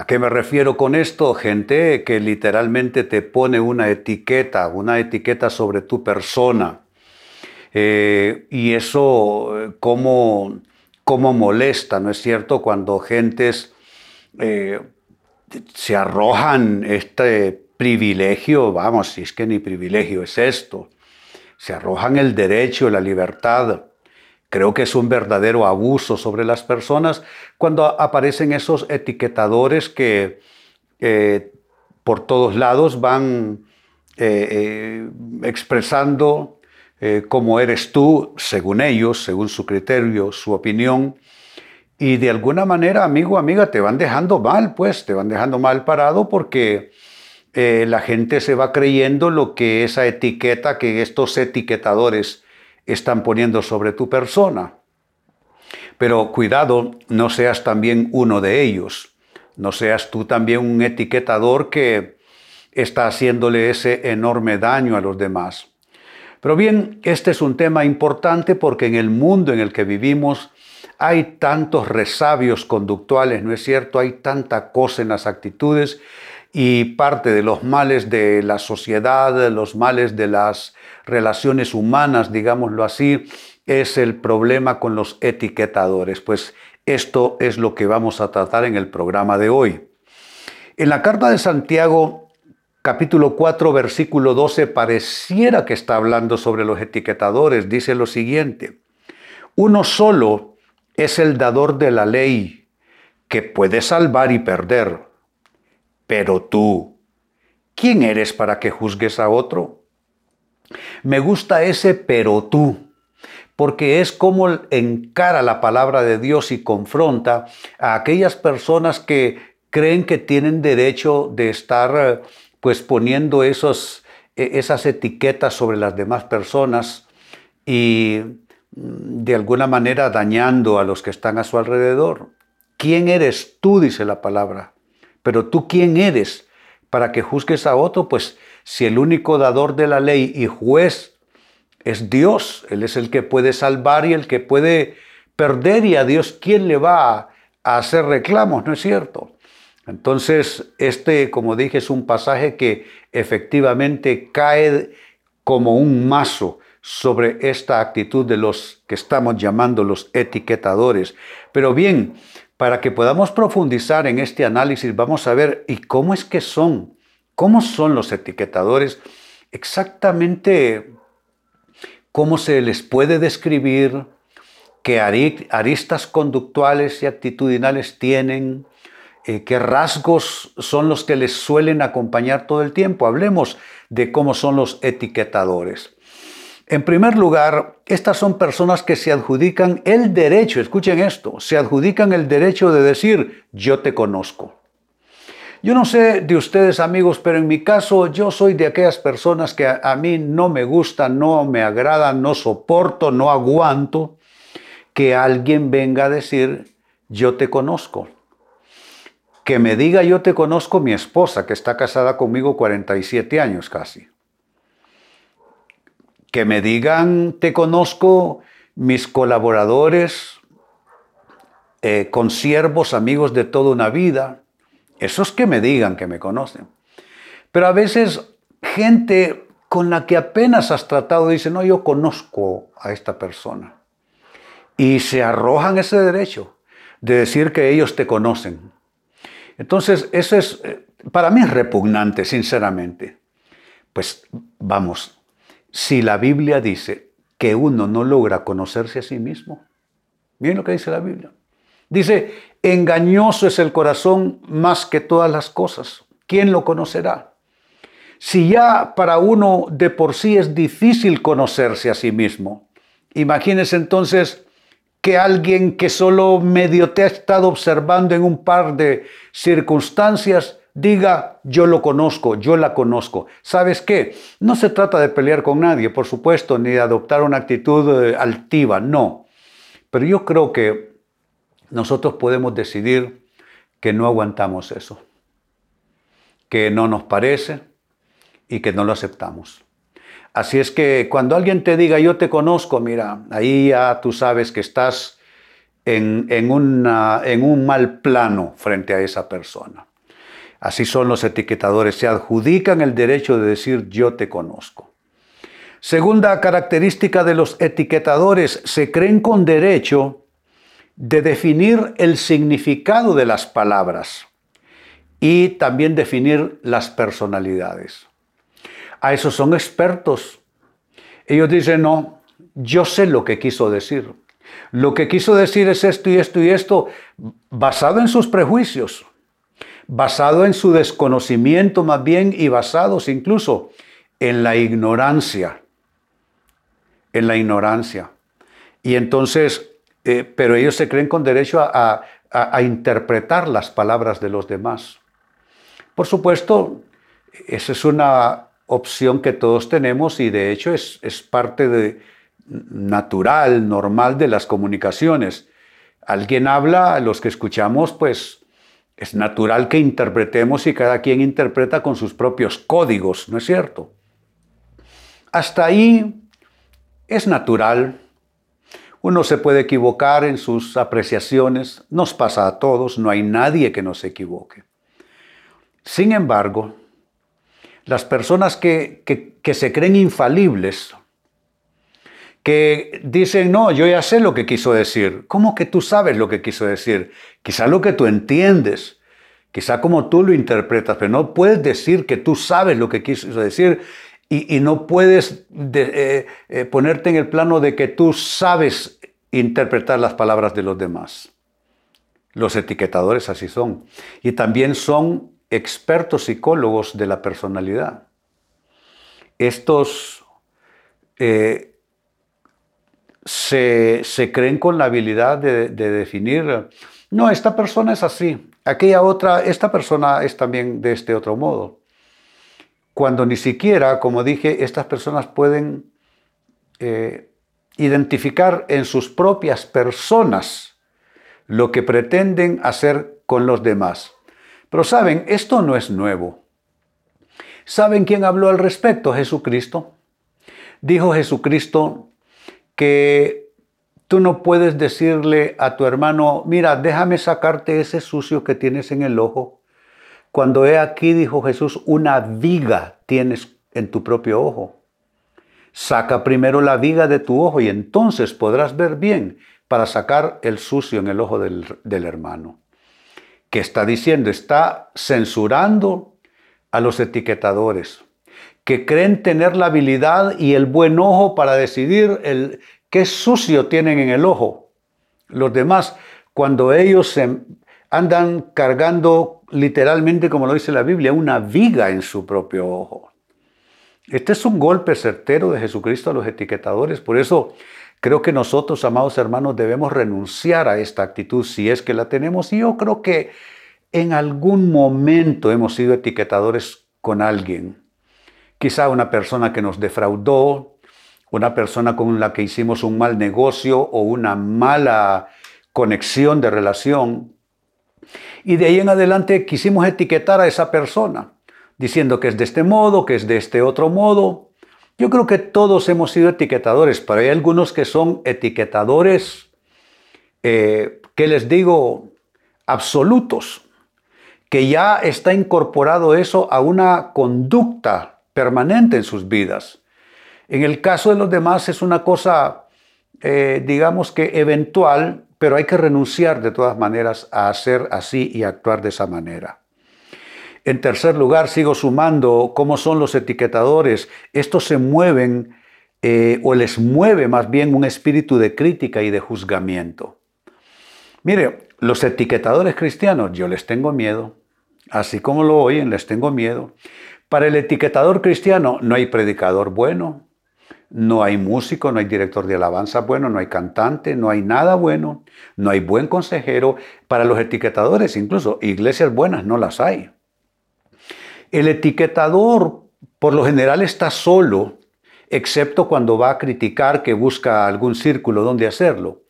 ¿A qué me refiero con esto? Gente que literalmente te pone una etiqueta, una etiqueta sobre tu persona. Eh, y eso, ¿cómo, ¿cómo, molesta, no es cierto? Cuando gentes eh, se arrojan este privilegio, vamos, si es que ni privilegio es esto, se arrojan el derecho, la libertad Creo que es un verdadero abuso sobre las personas cuando aparecen esos etiquetadores que eh, por todos lados van eh, eh, expresando cómo eres tú, según ellos, según su criterio, su opinión. Y de alguna manera, amigo, amiga, te van dejando mal, pues, te van dejando mal parado porque la gente se va creyendo lo que esa etiqueta que estos etiquetadores están poniendo sobre tu persona. Pero cuidado, no seas también uno de ellos. No seas tú también un etiquetador que está haciéndole ese enorme daño a los demás. Pero bien, este es un tema importante porque en el mundo en el que vivimos hay tantos resabios conductuales, ¿no es cierto? Hay tanta cosa en las actitudes y parte de los males de la sociedad, los males de las relaciones humanas, digámoslo así, es el problema con los etiquetadores. Pues esto es lo que vamos a tratar en el programa de hoy. En la carta de Santiago, capítulo 4, versículo 12, pareciera que está hablando sobre los etiquetadores. Dice lo siguiente, uno solo es el dador de la ley que puede salvar y perder. Pero tú, ¿quién eres para que juzgues a otro? Me gusta ese pero tú, porque es como encara la palabra de Dios y confronta a aquellas personas que creen que tienen derecho de estar pues poniendo e, esas etiquetas sobre las demás personas y mm, de alguna manera dañando a los que están a su alrededor. ¿Quién eres tú? dice la palabra. Pero tú quién eres para que juzgues a otro, pues si el único dador de la ley y juez es Dios, Él es el que puede salvar y el que puede perder y a Dios quién le va a hacer reclamos, ¿no es cierto? Entonces, este, como dije, es un pasaje que efectivamente cae como un mazo sobre esta actitud de los que estamos llamando los etiquetadores. Pero bien, para que podamos profundizar en este análisis, vamos a ver, ¿y cómo es que son ¿Cómo son los etiquetadores? Exactamente cómo se les puede describir, qué aristas conductuales y actitudinales tienen, eh, qué rasgos son los que les suelen acompañar todo el tiempo. Hablemos de cómo son los etiquetadores. En primer lugar, estas son personas que se adjudican el derecho, escuchen esto, se adjudican el derecho de decir yo te conozco. Yo no sé de ustedes amigos, pero en mi caso yo soy de aquellas personas que a, mí no me gusta, no me agrada, no soporto, no aguanto que alguien venga a decir yo te conozco. Que me diga yo te conozco mi esposa, que está casada conmigo 47 años casi. Que me digan te conozco mis colaboradores, eh, consiervos, amigos de toda una vida esos que me digan que me conocen. Pero a veces gente con la que apenas has tratado dice, no, yo conozco a esta persona. Y se arrojan ese derecho de decir que ellos te conocen. Entonces, eso es, eh, para mí es repugnante, sinceramente. Pues vamos, si la Biblia dice que uno no logra conocerse a sí mismo, miren lo que dice la Biblia. Dice, engañoso es el corazón más que todas las cosas. ¿Quién lo conocerá? Si ya para uno de por sí es difícil conocerse a sí mismo, imagínese entonces que alguien que solo medio te ha estado observando en un par de circunstancias diga, yo lo conozco, yo la conozco. ¿Sabes qué? No se trata de pelear con nadie, por supuesto, ni de adoptar una actitud eh, altiva, no. Pero yo creo que nosotros podemos decidir que no aguantamos eso, que no nos parece y que no lo aceptamos. Así es que cuando alguien te diga yo te conozco, mira, ahí ya tú sabes que estás en, en un mal plano frente a esa persona. Así son los etiquetadores, se adjudican el derecho de decir yo te conozco. Segunda característica de los etiquetadores, se creen con derecho de definir el significado de las palabras y también definir las personalidades. A eso son expertos. Ellos dicen, no, yo sé lo que quiso decir. Lo que quiso decir es esto y esto y esto, basado en sus prejuicios, basado en su desconocimiento más bien y basados incluso en la ignorancia, en la ignorancia. Y entonces, eh, pero ellos se creen con derecho a, interpretar las palabras de los demás. Por supuesto, esa es una opción que todos tenemos y de hecho es, es parte de, natural, normal de las comunicaciones. Alguien habla, los que escuchamos, pues es natural que interpretemos y cada quien interpreta con sus propios códigos, ¿no es cierto? Hasta ahí es natural. Uno se puede equivocar en sus apreciaciones, nos pasa a todos, no hay nadie que no se equivoque. Sin embargo, las personas que, que se creen infalibles que dicen, no, yo ya sé lo que quiso decir. ¿Cómo que tú sabes lo que quiso decir? Quizá lo que tú entiendes, quizá como tú lo interpretas, pero no puedes decir que tú sabes lo que quiso decir y, no puedes eh, eh, ponerte en el plano de que tú sabes interpretar las palabras de los demás. Los etiquetadores así son. Y también son expertos psicólogos de la personalidad. Estos eh, se, creen con la habilidad de, definir, no, esta persona es así, aquella otra, esta persona es también de este otro modo. Cuando ni siquiera, como dije, estas personas pueden eh, identificar en sus propias personas lo que pretenden hacer con los demás. Pero saben, esto no es nuevo. ¿Saben quién habló al respecto? Jesucristo. Dijo Jesucristo, que tú no puedes decirle a tu hermano, mira, déjame sacarte ese sucio que tienes en el ojo. Cuando he aquí, dijo Jesús, una viga tienes en tu propio ojo. Saca primero la viga de tu ojo y entonces podrás ver bien para sacar el sucio en el ojo del, del hermano. ¿Qué está diciendo? Está censurando a los etiquetadores que creen tener la habilidad y el buen ojo para decidir el, qué sucio tienen en el ojo. Los demás, cuando ellos se andan cargando literalmente, como lo dice la Biblia, una viga en su propio ojo. Este es un golpe certero de Jesucristo a los etiquetadores. Por eso creo que nosotros, amados hermanos, debemos renunciar a esta actitud si es que la tenemos. Y yo creo que en algún momento hemos sido etiquetadores con alguien quizá una persona que nos defraudó, una persona con la que hicimos un mal negocio o una mala conexión de relación. Y de ahí en adelante quisimos etiquetar a esa persona, diciendo que es de este modo, que es de este otro modo. Yo creo que todos hemos sido etiquetadores, pero hay algunos que son etiquetadores, eh, que les digo, absolutos, que ya está incorporado eso a una conducta permanente en sus vidas. En el caso de los demás es una cosa, eh, digamos que eventual, pero hay que renunciar de todas maneras a hacer así y actuar de esa manera. En tercer lugar, sigo sumando cómo son los etiquetadores. Estos se mueven eh, o les mueve más bien un espíritu de crítica y de juzgamiento. Mire, los etiquetadores cristianos, yo les tengo miedo, así como lo oyen, les tengo miedo, para el etiquetador cristiano no hay predicador bueno, no hay músico, no hay director de alabanza bueno, no hay cantante, no hay nada bueno, no hay buen consejero. Para los etiquetadores incluso iglesias buenas no las hay. El etiquetador por lo general está solo, excepto cuando va a criticar que busca algún círculo donde hacerlo.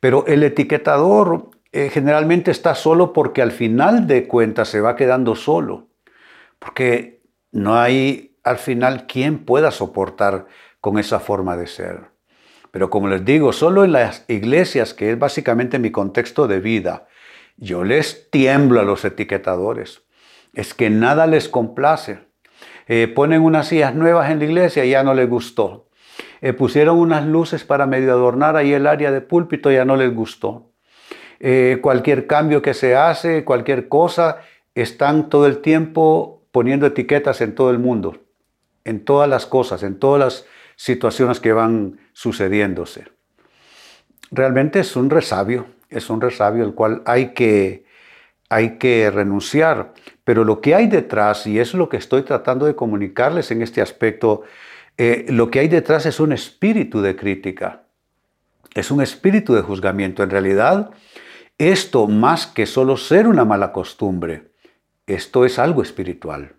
Pero el etiquetador eh, generalmente está solo porque al final de cuentas se va quedando solo, porque no hay al final quien pueda soportar con esa forma de ser. Pero como les digo, solo en las iglesias, que es básicamente mi contexto de vida, yo les tiemblo a los etiquetadores. Es que nada les complace. Eh, ponen unas sillas nuevas en la iglesia y ya no les gustó. Eh, pusieron unas luces para medio adornar ahí el área de púlpito, ya no les gustó. Eh, cualquier cambio que se hace, cualquier cosa, están todo el tiempo poniendo etiquetas en todo el mundo, en todas las cosas, en todas las situaciones que van sucediéndose. Realmente es un resabio, es un resabio el cual hay que, hay que renunciar. Pero lo que hay detrás, y es lo que estoy tratando de comunicarles en este aspecto, eh, lo que hay detrás es un espíritu de crítica, es un espíritu de juzgamiento. En realidad, esto más que solo ser una mala costumbre, esto es algo espiritual.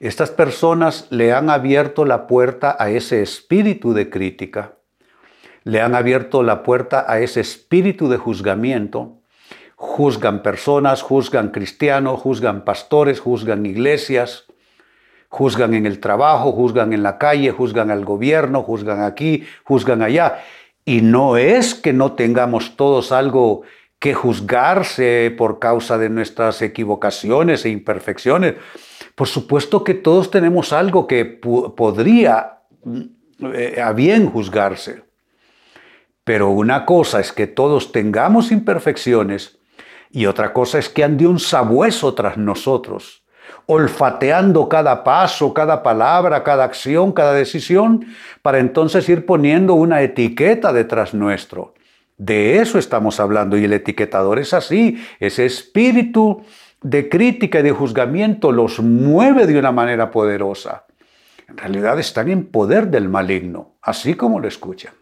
Estas personas le han abierto la puerta a ese espíritu de crítica, le han abierto la puerta a ese espíritu de juzgamiento. Juzgan personas, juzgan cristianos, juzgan pastores, juzgan iglesias, juzgan en el trabajo, juzgan en la calle, juzgan al gobierno, juzgan aquí, juzgan allá. Y no es que no tengamos todos algo que juzgarse por causa de nuestras equivocaciones e imperfecciones. Por supuesto que todos tenemos algo que podría eh, a bien juzgarse. Pero una cosa es que todos tengamos imperfecciones y otra cosa es que ande un sabueso tras nosotros, olfateando cada paso, cada palabra, cada acción, cada decisión, para entonces ir poniendo una etiqueta detrás nuestro. De eso estamos hablando y el etiquetador es así, ese espíritu de crítica y de juzgamiento los mueve de una manera poderosa. En realidad están en poder del maligno, así como lo escuchan.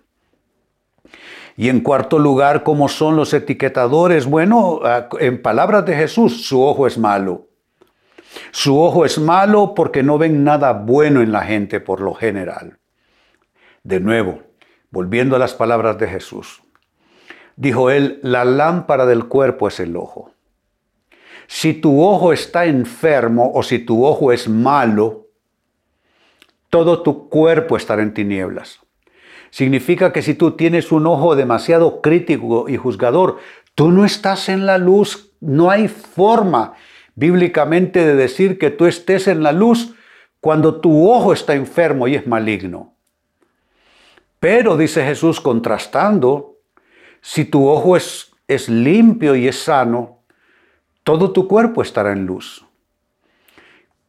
Y en cuarto lugar, ¿cómo son los etiquetadores? Bueno, en palabras de Jesús, su ojo es malo. Su ojo es malo porque no ven nada bueno en la gente por lo general. De nuevo, volviendo a las palabras de Jesús, dijo él, la lámpara del cuerpo es el ojo. Si tu ojo está enfermo o si tu ojo es malo, todo tu cuerpo estará en tinieblas. Significa que si tú tienes un ojo demasiado crítico y juzgador, tú no estás en la luz, no hay forma bíblicamente de decir que tú estés en la luz cuando tu ojo está enfermo y es maligno. Pero, dice Jesús, contrastando, si tu ojo es, es limpio y es sano, todo tu cuerpo estará en luz.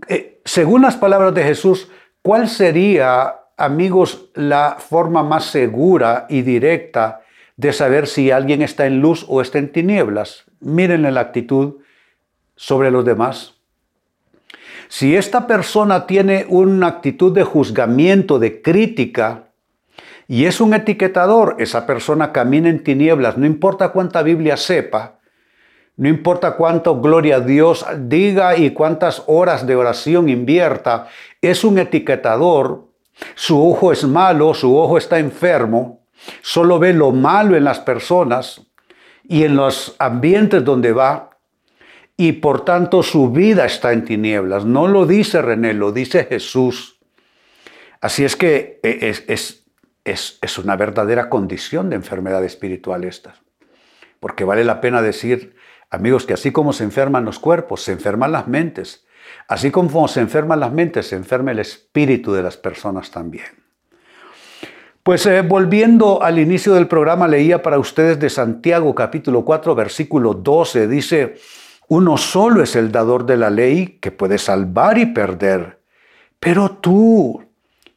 Eh, según las palabras de Jesús, ¿cuál sería, amigos, la forma más segura y directa de saber si alguien está en luz o está en tinieblas? Miren la actitud sobre los demás. Si esta persona tiene una actitud de juzgamiento, de crítica, y es un etiquetador, esa persona camina en tinieblas, no importa cuánta Biblia sepa, no importa cuánto gloria a Dios diga y cuántas horas de oración invierta, es un etiquetador. Su ojo es malo, su ojo está enfermo, solo ve lo malo en las personas y en los ambientes donde va y por tanto su vida está en tinieblas. No lo dice René, lo dice Jesús. Así es que es, es, es, es una verdadera condición de enfermedad espiritual esta. Porque vale la pena decir, Amigos, que así como se enferman los cuerpos, se enferman las mentes. Así como se enferman las mentes, se enferma el espíritu de las personas también. Pues eh, volviendo al inicio del programa, leía para ustedes de Santiago capítulo 4, versículo 12. Dice, uno solo es el dador de la ley que puede salvar y perder. Pero tú,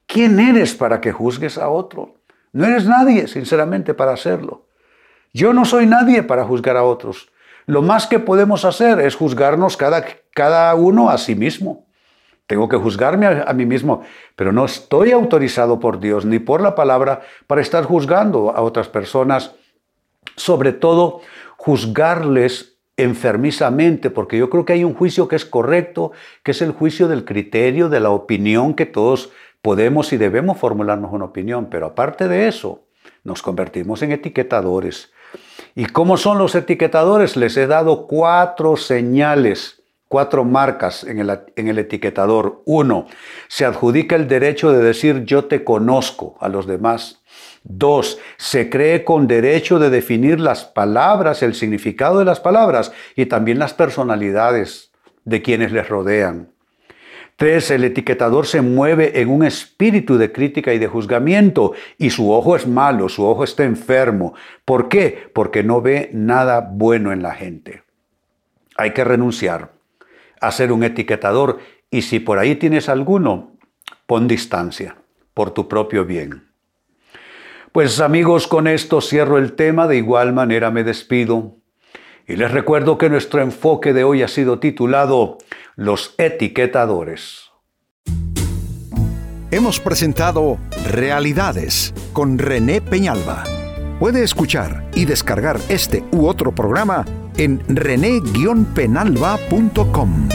¿quién eres para que juzgues a otro? No eres nadie, sinceramente, para hacerlo. Yo no soy nadie para juzgar a otros. Lo más que podemos hacer es juzgarnos cada, cada uno a sí mismo. Tengo que juzgarme a, mí mismo, pero no estoy autorizado por Dios ni por la palabra para estar juzgando a otras personas, sobre todo juzgarles enfermizamente, porque yo creo que hay un juicio que es correcto, que es el juicio del criterio, de la opinión que todos podemos y debemos formularnos una opinión, pero aparte de eso, nos convertimos en etiquetadores. ¿Y cómo son los etiquetadores? Les he dado cuatro señales, cuatro marcas en el, en el etiquetador. Uno, se adjudica el derecho de decir yo te conozco a los demás. Dos, se cree con derecho de definir las palabras, el significado de las palabras y también las personalidades de quienes les rodean. Tres, el etiquetador se mueve en un espíritu de crítica y de juzgamiento y su ojo es malo, su ojo está enfermo. ¿Por qué? Porque no ve nada bueno en la gente. Hay que renunciar a ser un etiquetador y si por ahí tienes alguno, pon distancia por tu propio bien. Pues amigos, con esto cierro el tema, de igual manera me despido. Y les recuerdo que nuestro enfoque de hoy ha sido titulado Los etiquetadores. Hemos presentado Realidades con René Peñalba. Puede escuchar y descargar este u otro programa en rene-penalba.com.